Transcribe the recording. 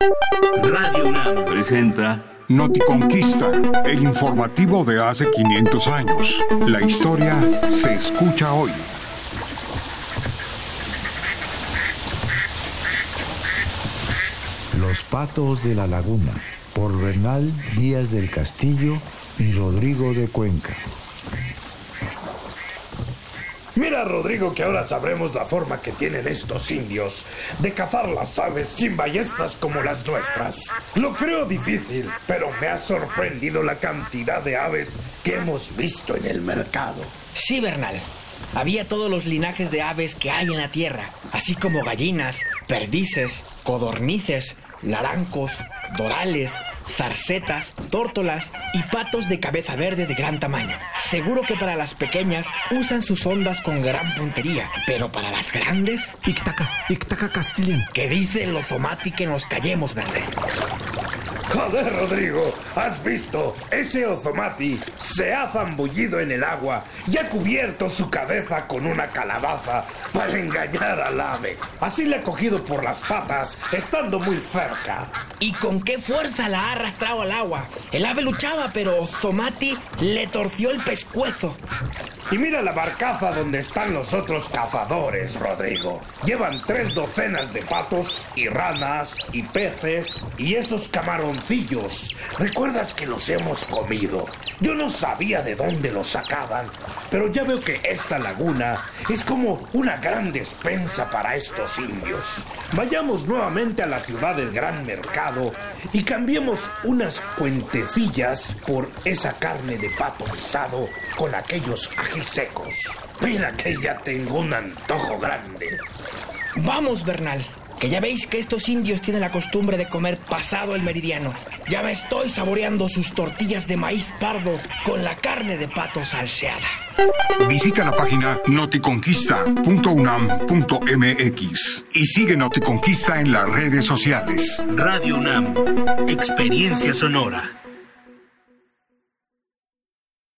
Radio UNAM presenta Noticonquista, el informativo de hace 500 años. La historia se escucha hoy. Los patos de la laguna, por Bernal Díaz del Castillo y Rodrigo de Cuenca. Mira, Rodrigo, que ahora sabremos la forma que tienen estos indios de cazar las aves sin ballestas como las nuestras. Lo creo difícil, pero me ha sorprendido la cantidad de aves que hemos visto en el mercado. Sí, Bernal. Había todos los linajes de aves que hay en la tierra, así como gallinas, perdices, codornices, larancos, dorales, zarcetas, tórtolas y patos de cabeza verde de gran tamaño. Seguro que para las pequeñas usan sus ondas con gran puntería, pero para las grandes... Ictaca, Ictaca Castilian. ¿Qué dice el Ozomati que nos callemos, verde? Joder, Rodrigo, ¿has visto? Ese Ozomati se ha zambullido en el agua y ha cubierto su cabeza con una calabaza para engañar al ave. Así le ha cogido por las patas, estando muy cerca. ¿Y con qué fuerza la ha arrastrado al agua? El ave luchaba, pero Ozomati le torció el pescuezo. Y mira la barcaza donde están los otros cazadores, Rodrigo. Llevan tres docenas de patos y ranas y peces y esos camaroncillos. ¿Recuerdas que los hemos comido? Yo no sabía de dónde los sacaban, pero ya veo que esta laguna es como una gran despensa para estos indios. Vayamos nuevamente a la ciudad del gran mercado y cambiemos unas cuentecillas por esa carne de pato guisado con aquellos secos. Mira que ya tengo un antojo grande. Vamos, Bernal, que ya veis que estos indios tienen la costumbre de comer pasado el meridiano. Ya me estoy saboreando sus tortillas de maíz pardo con la carne de pato salseada. Visita la página noticonquista.unam.mx y sigue Noticonquista en las redes sociales. Radio UNAM, experiencia sonora.